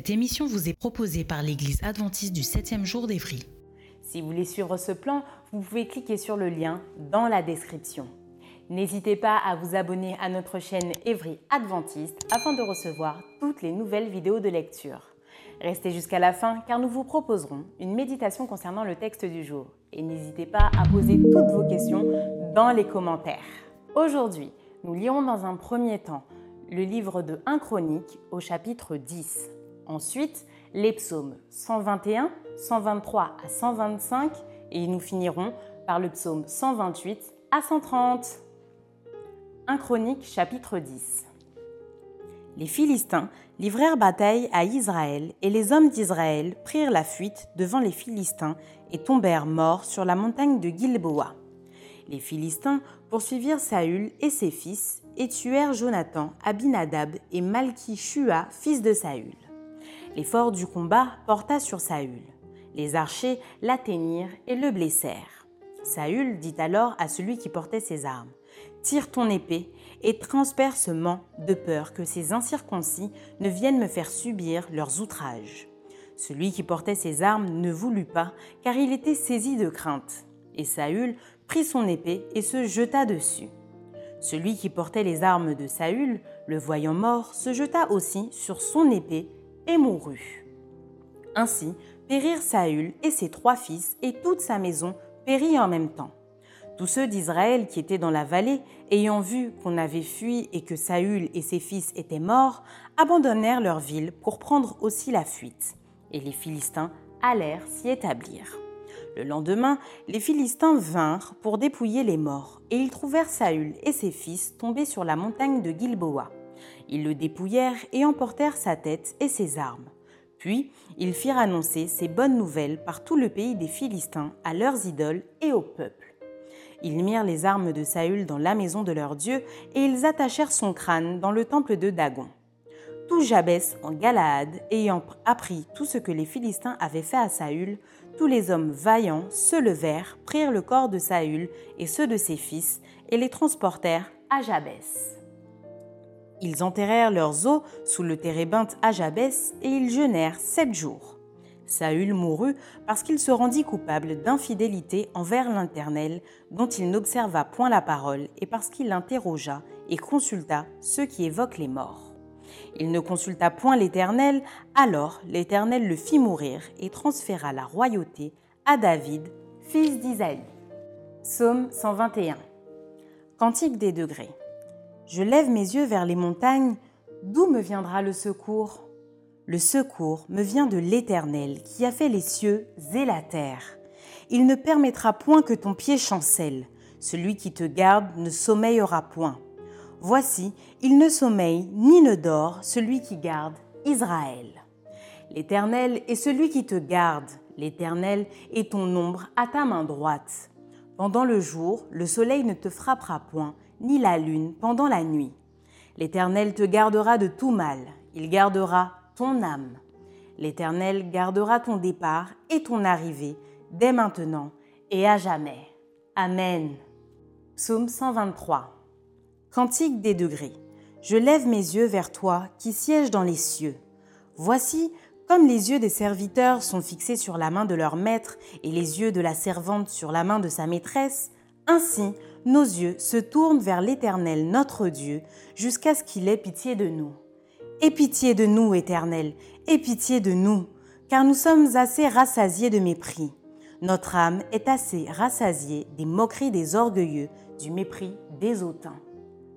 Cette émission vous est proposée par l'Église adventiste du 7e jour d'Évry. Si vous voulez suivre ce plan, vous pouvez cliquer sur le lien dans la description. N'hésitez pas à vous abonner à notre chaîne Évry Adventiste afin de recevoir toutes les nouvelles vidéos de lecture. Restez jusqu'à la fin car nous vous proposerons une méditation concernant le texte du jour. Et n'hésitez pas à poser toutes vos questions dans les commentaires. Aujourd'hui, nous lirons dans un premier temps le livre de 1 Chronique au chapitre 10. Ensuite, les psaumes 121, 123 à 125 et nous finirons par le psaume 128 à 130. 1 Chronique chapitre 10. Les Philistins livrèrent bataille à Israël et les hommes d'Israël prirent la fuite devant les Philistins et tombèrent morts sur la montagne de Gilboa. Les Philistins poursuivirent Saül et ses fils et tuèrent Jonathan, Abinadab et Malki-Shua, fils de Saül. L'effort du combat porta sur Saül. Les archers l'atteignirent et le blessèrent. Saül dit alors à celui qui portait ses armes Tire ton épée et transperce-moi de peur que ces incirconcis ne viennent me faire subir leurs outrages. Celui qui portait ses armes ne voulut pas, car il était saisi de crainte. Et Saül prit son épée et se jeta dessus. Celui qui portait les armes de Saül, le voyant mort, se jeta aussi sur son épée mourut. Ainsi périrent Saül et ses trois fils, et toute sa maison périt en même temps. Tous ceux d'Israël qui étaient dans la vallée, ayant vu qu'on avait fui et que Saül et ses fils étaient morts, abandonnèrent leur ville pour prendre aussi la fuite. Et les Philistins allèrent s'y établir. Le lendemain, les Philistins vinrent pour dépouiller les morts, et ils trouvèrent Saül et ses fils tombés sur la montagne de Gilboa. Ils le dépouillèrent et emportèrent sa tête et ses armes. Puis ils firent annoncer ces bonnes nouvelles par tout le pays des Philistins à leurs idoles et au peuple. Ils mirent les armes de Saül dans la maison de leur Dieu et ils attachèrent son crâne dans le temple de Dagon. Tout Jabès en Galaad ayant appris tout ce que les Philistins avaient fait à Saül, tous les hommes vaillants se levèrent, prirent le corps de Saül et ceux de ses fils et les transportèrent à Jabès. Ils enterrèrent leurs os sous le térébinthe à Jabès et ils jeûnèrent sept jours. Saül mourut parce qu'il se rendit coupable d'infidélité envers l'Internel, dont il n'observa point la parole, et parce qu'il interrogea et consulta ceux qui évoquent les morts. Il ne consulta point l'Éternel, alors l'Éternel le fit mourir et transféra la royauté à David, fils d'Isaïe. Psaume 121. Cantique des degrés. Je lève mes yeux vers les montagnes, d'où me viendra le secours? Le secours me vient de l'Éternel qui a fait les cieux et la terre. Il ne permettra point que ton pied chancelle. Celui qui te garde ne sommeillera point. Voici, il ne sommeille ni ne dort celui qui garde Israël. L'Éternel est celui qui te garde. L'Éternel est ton ombre à ta main droite. Pendant le jour, le soleil ne te frappera point, ni la lune pendant la nuit. L'Éternel te gardera de tout mal, il gardera ton âme. L'Éternel gardera ton départ et ton arrivée dès maintenant et à jamais. Amen. Psaume 123. Cantique des degrés. Je lève mes yeux vers toi qui sièges dans les cieux. Voici, comme les yeux des serviteurs sont fixés sur la main de leur maître et les yeux de la servante sur la main de sa maîtresse, ainsi nos yeux se tournent vers l'Éternel notre Dieu jusqu'à ce qu'il ait pitié de nous. Aie pitié de nous, Éternel, aie pitié de nous, car nous sommes assez rassasiés de mépris. Notre âme est assez rassasiée des moqueries des orgueilleux, du mépris des hautains.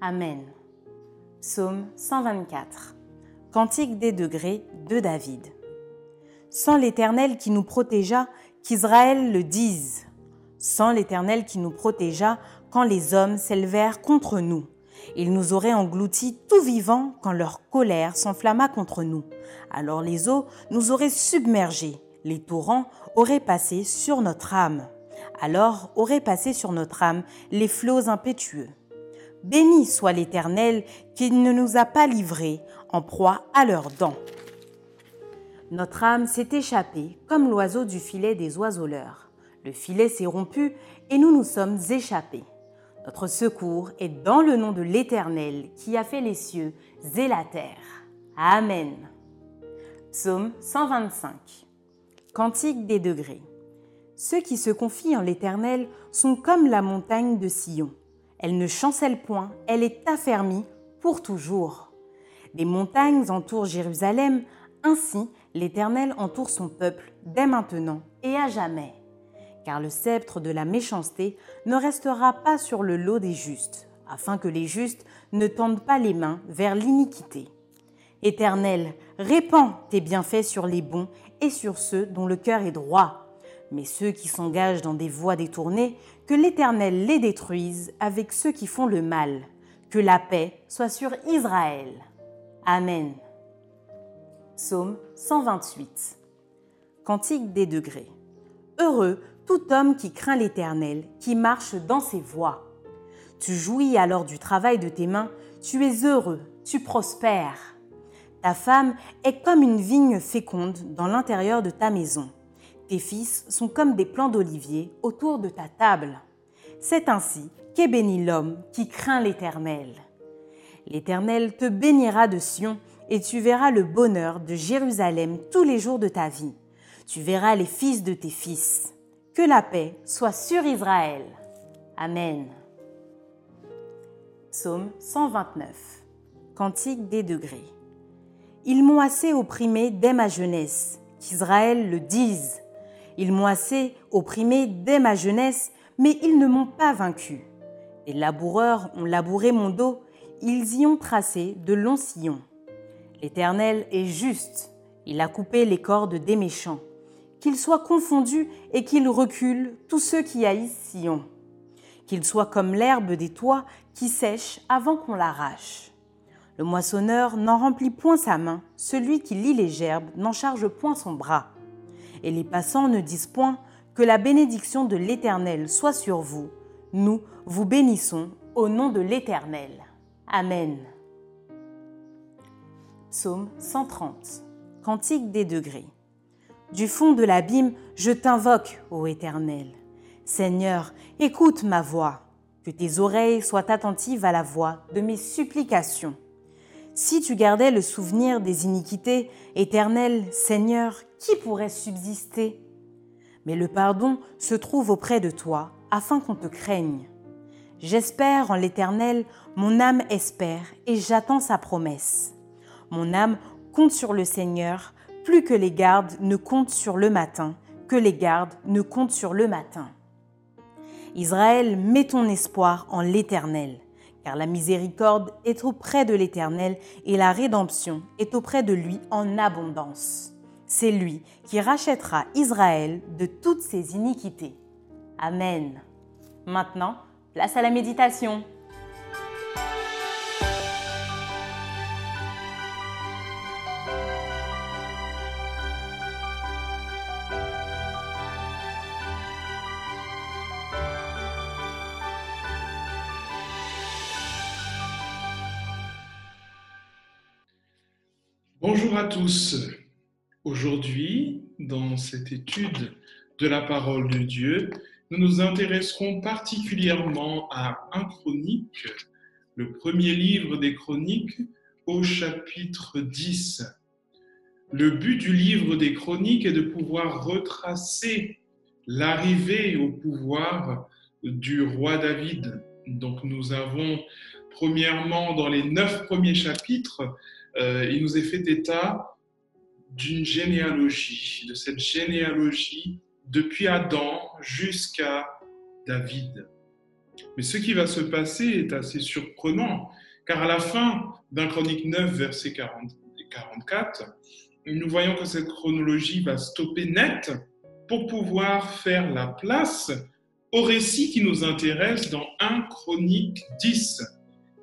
Amen. Psaume 124. Cantique des degrés de David. Sans l'Éternel qui nous protégea, qu'Israël le dise. Sans l'Éternel qui nous protégea, quand les hommes s'élevèrent contre nous. Ils nous auraient engloutis tout vivants quand leur colère s'enflamma contre nous. Alors les eaux nous auraient submergés, les torrents auraient passé sur notre âme. Alors auraient passé sur notre âme les flots impétueux. Béni soit l'Éternel qui ne nous a pas livrés en proie à leurs dents. Notre âme s'est échappée comme l'oiseau du filet des oiseleurs. Le filet s'est rompu et nous nous sommes échappés. Notre secours est dans le nom de l'Éternel qui a fait les cieux et la terre. Amen. Psaume 125. Cantique des degrés. Ceux qui se confient en l'Éternel sont comme la montagne de Sion. Elle ne chancelle point, elle est affermie pour toujours. Des montagnes entourent Jérusalem, ainsi l'Éternel entoure son peuple dès maintenant et à jamais car le sceptre de la méchanceté ne restera pas sur le lot des justes, afin que les justes ne tendent pas les mains vers l'iniquité. Éternel, répands tes bienfaits sur les bons et sur ceux dont le cœur est droit. Mais ceux qui s'engagent dans des voies détournées, que l'Éternel les détruise avec ceux qui font le mal. Que la paix soit sur Israël. Amen. Psaume 128. Cantique des degrés. Heureux tout homme qui craint l'Éternel, qui marche dans ses voies. Tu jouis alors du travail de tes mains, tu es heureux, tu prospères. Ta femme est comme une vigne féconde dans l'intérieur de ta maison. Tes fils sont comme des plants d'olivier autour de ta table. C'est ainsi qu'est béni l'homme qui craint l'Éternel. L'Éternel te bénira de Sion et tu verras le bonheur de Jérusalem tous les jours de ta vie. Tu verras les fils de tes fils. Que la paix soit sur Israël. Amen. Psaume 129. Cantique des degrés. Ils m'ont assez opprimé dès ma jeunesse, qu'Israël le dise. Ils m'ont assez opprimé dès ma jeunesse, mais ils ne m'ont pas vaincu. Les laboureurs ont labouré mon dos, ils y ont tracé de longs sillons. L'Éternel est juste, il a coupé les cordes des méchants qu'il soit confondu et qu'il recule tous ceux qui haïssent Sion, qu'il soit comme l'herbe des toits qui sèche avant qu'on l'arrache. Le moissonneur n'en remplit point sa main, celui qui lit les gerbes n'en charge point son bras. Et les passants ne disent point que la bénédiction de l'Éternel soit sur vous. Nous vous bénissons au nom de l'Éternel. Amen. Psaume 130. Cantique des degrés. Du fond de l'abîme, je t'invoque, ô Éternel. Seigneur, écoute ma voix, que tes oreilles soient attentives à la voix de mes supplications. Si tu gardais le souvenir des iniquités, Éternel, Seigneur, qui pourrait subsister? Mais le pardon se trouve auprès de toi, afin qu'on te craigne. J'espère en l'Éternel, mon âme espère, et j'attends sa promesse. Mon âme compte sur le Seigneur, plus que les gardes ne comptent sur le matin, que les gardes ne comptent sur le matin. Israël, mets ton espoir en l'Éternel, car la miséricorde est auprès de l'Éternel et la rédemption est auprès de lui en abondance. C'est lui qui rachètera Israël de toutes ses iniquités. Amen. Maintenant, place à la méditation. Bonjour à tous. Aujourd'hui, dans cette étude de la parole de Dieu, nous nous intéresserons particulièrement à un chronique, le premier livre des chroniques, au chapitre 10. Le but du livre des chroniques est de pouvoir retracer l'arrivée au pouvoir du roi David. Donc nous avons premièrement dans les neuf premiers chapitres euh, il nous est fait état d'une généalogie, de cette généalogie depuis Adam jusqu'à David. Mais ce qui va se passer est assez surprenant, Car à la fin d'un Chronique 9, verset 40, 44, nous voyons que cette chronologie va stopper net pour pouvoir faire la place au récit qui nous intéresse dans 1 Chronique 10.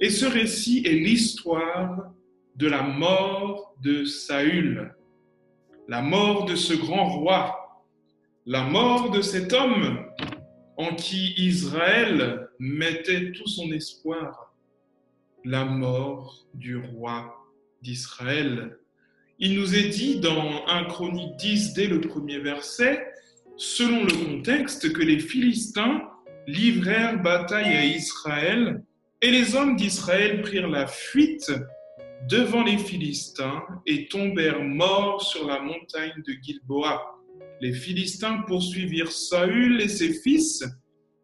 Et ce récit est l'histoire de la mort de Saül, la mort de ce grand roi, la mort de cet homme en qui Israël mettait tout son espoir, la mort du roi d'Israël. Il nous est dit dans 1 Chronique 10 dès le premier verset, selon le contexte, que les Philistins livrèrent bataille à Israël et les hommes d'Israël prirent la fuite devant les Philistins et tombèrent morts sur la montagne de Gilboa. Les Philistins poursuivirent Saül et ses fils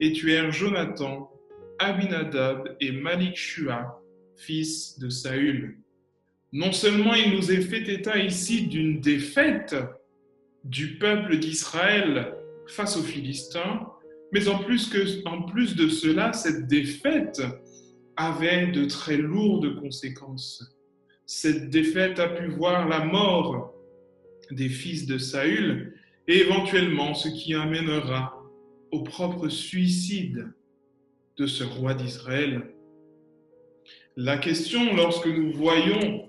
et tuèrent Jonathan, Abinadab et Malik Shua, fils de Saül. Non seulement il nous est fait état ici d'une défaite du peuple d'Israël face aux Philistins, mais en plus, que, en plus de cela, cette défaite avait de très lourdes conséquences. Cette défaite a pu voir la mort des fils de Saül et éventuellement ce qui amènera au propre suicide de ce roi d'Israël. La question, lorsque nous voyons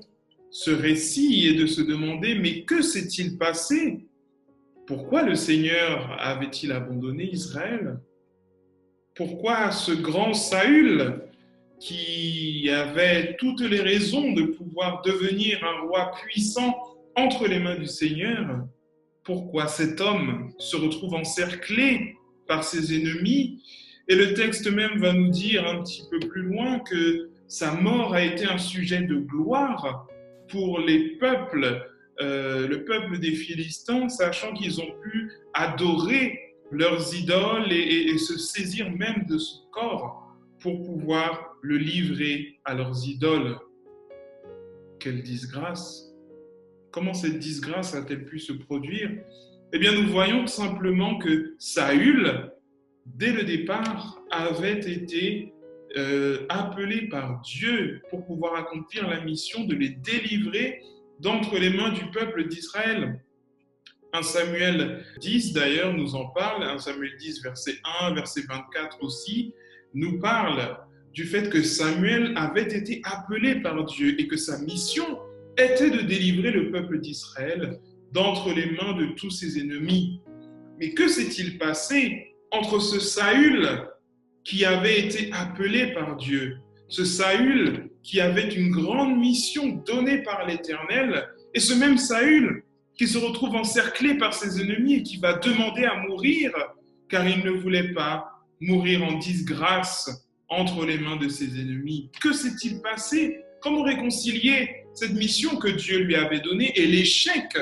ce récit, est de se demander, mais que s'est-il passé? Pourquoi le Seigneur avait-il abandonné Israël? Pourquoi ce grand Saül qui avait toutes les raisons de pouvoir devenir un roi puissant entre les mains du Seigneur, pourquoi cet homme se retrouve encerclé par ses ennemis? Et le texte même va nous dire un petit peu plus loin que sa mort a été un sujet de gloire pour les peuples, euh, le peuple des Philistins, sachant qu'ils ont pu adorer leurs idoles et, et se saisir même de son corps pour pouvoir le livrer à leurs idoles. Quelle disgrâce Comment cette disgrâce a-t-elle pu se produire? Eh bien, nous voyons simplement que Saül, dès le départ, avait été euh, appelé par Dieu pour pouvoir accomplir la mission de les délivrer d'entre les mains du peuple d'Israël. Un Samuel 10 d'ailleurs nous en parle, un Samuel 10 verset 1, verset 24 aussi, nous parle du fait que Samuel avait été appelé par Dieu et que sa mission était de délivrer le peuple d'Israël d'entre les mains de tous ses ennemis. Mais que s'est-il passé entre ce Saül qui avait été appelé par Dieu, ce Saül qui avait une grande mission donnée par l'Éternel, et ce même Saül qui se retrouve encerclé par ses ennemis et qui va demander à mourir car il ne voulait pas mourir en disgrâce entre les mains de ses ennemis. Que s'est-il passé? Comment réconcilier cette mission que Dieu lui avait donnée et l'échec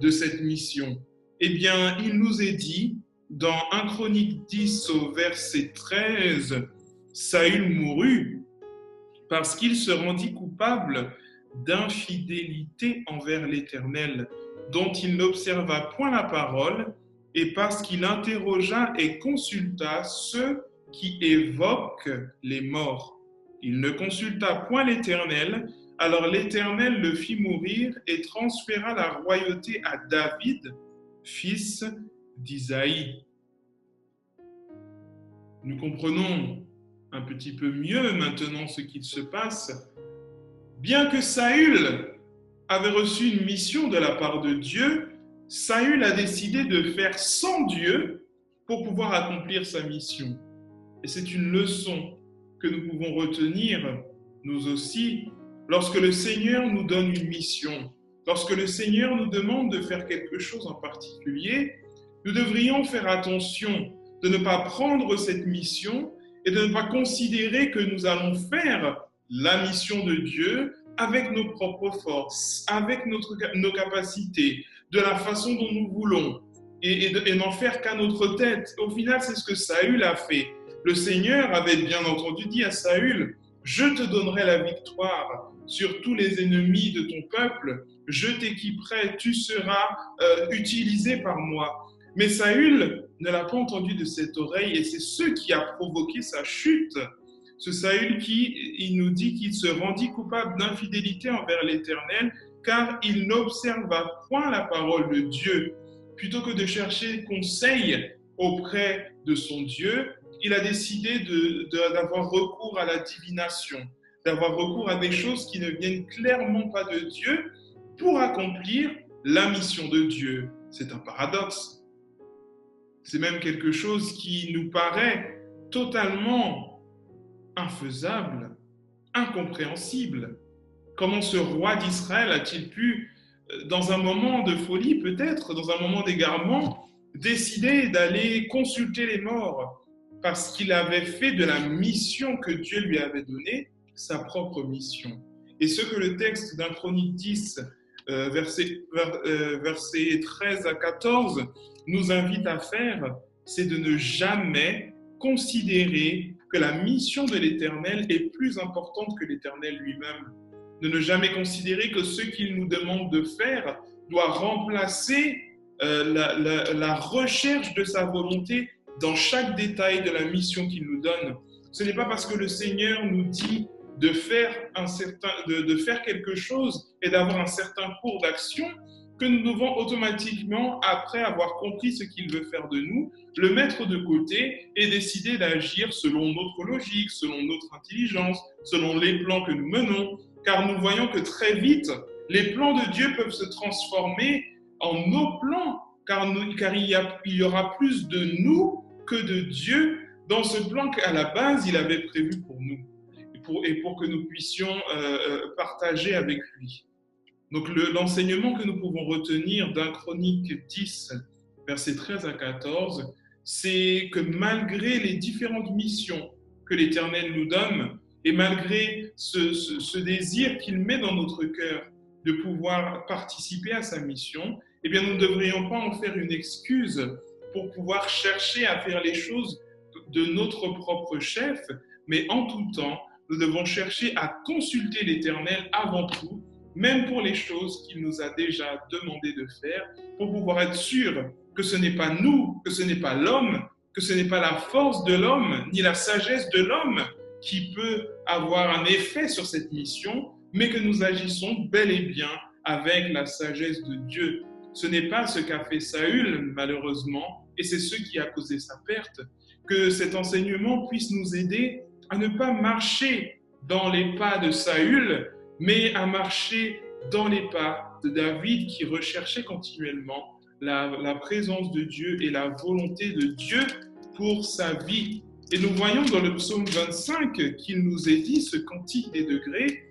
de cette mission? Eh bien, il nous est dit dans 1 Chronique 10 au verset 13, Saül mourut parce qu'il se rendit coupable d'infidélité envers l'Éternel, dont il n'observa point la parole, et parce qu'il interrogea et consulta ceux qui évoquent les morts. Il ne consulta point l'Éternel, alors l'Éternel le fit mourir et transféra la royauté à David, fils d'Isaïe. Nous comprenons un petit peu mieux maintenant ce qu'il se passe. Bien que Saül avait reçu une mission de la part de Dieu, Saül a décidé de faire sans Dieu pour pouvoir accomplir sa mission. Et c'est une leçon que nous pouvons retenir, nous aussi, lorsque le Seigneur nous donne une mission, lorsque le Seigneur nous demande de faire quelque chose en particulier, nous devrions faire attention de ne pas prendre cette mission et de ne pas considérer que nous allons faire la mission de Dieu avec nos propres forces, avec notre, nos capacités, de la façon dont nous voulons, et, n'en faire qu'à notre tête. Au final, c'est ce que Saül a fait. Le Seigneur avait bien entendu dit à Saül, je te donnerai la victoire sur tous les ennemis de ton peuple, je t'équiperai, tu seras euh, utilisé par moi. Mais Saül ne l'a pas entendu de cette oreille et c'est ce qui a provoqué sa chute. Ce Saül qui, il nous dit qu'il se rendit coupable d'infidélité envers l'Éternel, car il n'observa point la parole de Dieu. Plutôt que de chercher conseil auprès de son Dieu, il a décidé d'avoir recours à la divination, d'avoir recours à des choses qui ne viennent clairement pas de Dieu pour accomplir la mission de Dieu. C'est un paradoxe. C'est même quelque chose qui nous paraît totalement infaisable, incompréhensible. Comment ce roi d'Israël a-t-il pu, euh, dans un moment de folie peut-être, dans un moment d'égarement, décider d'aller consulter les morts parce qu'il avait fait de la mission que Dieu lui avait donnée sa propre mission? Et ce que le texte d'un Chronique 10, euh, verset, euh, verset 13 à 14, nous invite à faire, c'est de ne jamais considérer que la mission de l'Éternel est plus importante que l'Éternel lui-même. De ne jamais considérer que ce qu'il nous demande de faire doit remplacer euh, la, recherche de sa volonté dans chaque détail de la mission qu'il nous donne. Ce n'est pas parce que le Seigneur nous dit de faire, un certain, de faire quelque chose et d'avoir un certain cours d'action que nous devons automatiquement, après avoir compris ce qu'il veut faire de nous, le mettre de côté et décider d'agir selon notre logique, selon notre intelligence, selon les plans que nous menons, car nous voyons que très vite, les plans de Dieu peuvent se transformer en nos plans, car, il, y aura plus de nous que de Dieu dans ce plan qu'à la base il avait prévu pour nous et pour, et pour que nous puissions euh, euh, partager avec lui. Donc l'enseignement que nous pouvons retenir d'un Chronique 10, versets 13 à 14, c'est que malgré les différentes missions que l'Éternel nous donne, et malgré ce, désir qu'il met dans notre cœur de pouvoir participer à sa mission, eh bien, nous ne devrions pas en faire une excuse pour pouvoir chercher à faire les choses de notre propre chef, mais en tout temps, nous devons chercher à consulter l'Éternel avant tout, même pour les choses qu'il nous a déjà demandé de faire, pour pouvoir être sûr que ce n'est pas nous, que ce n'est pas l'homme, que ce n'est pas la force de l'homme, ni la sagesse de l'homme qui peut avoir un effet sur cette mission, mais que nous agissons bel et bien avec la sagesse de Dieu. Ce n'est pas ce qu'a fait Saül, malheureusement, et c'est ce qui a causé sa perte. Que cet enseignement puisse nous aider à ne pas marcher dans les pas de Saül, mais à marcher dans les pas de David qui recherchait continuellement la, la présence de Dieu et la volonté de Dieu pour sa vie. Et nous voyons dans le psaume 25 qu'il nous est dit, ce cantique des degrés,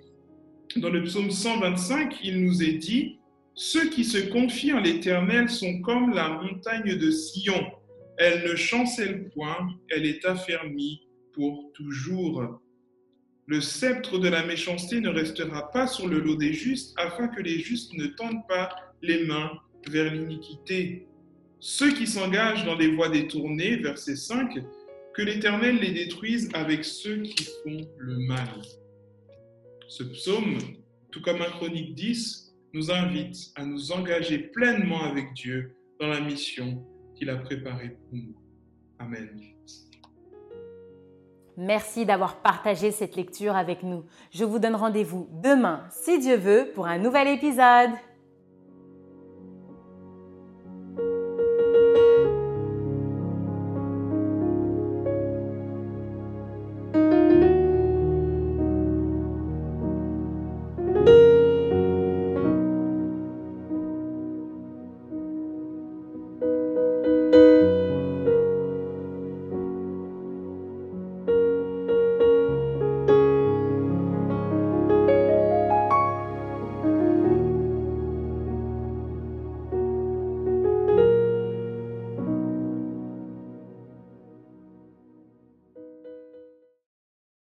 dans le psaume 125, il nous est dit, ceux qui se confient en l'Éternel sont comme la montagne de Sion. Elle ne chancelle point, elle est affermie pour toujours. Le sceptre de la méchanceté ne restera pas sur le lot des justes, afin que les justes ne tendent pas les mains vers l'iniquité. Ceux qui s'engagent dans des voies détournées, verset 5, que l'Éternel les détruise avec ceux qui font le mal. Ce psaume, tout comme un chronique 10, nous invite à nous engager pleinement avec Dieu dans la mission qu'il a préparée pour nous. Amen. Merci d'avoir partagé cette lecture avec nous. Je vous donne rendez-vous demain, si Dieu veut, pour un nouvel épisode.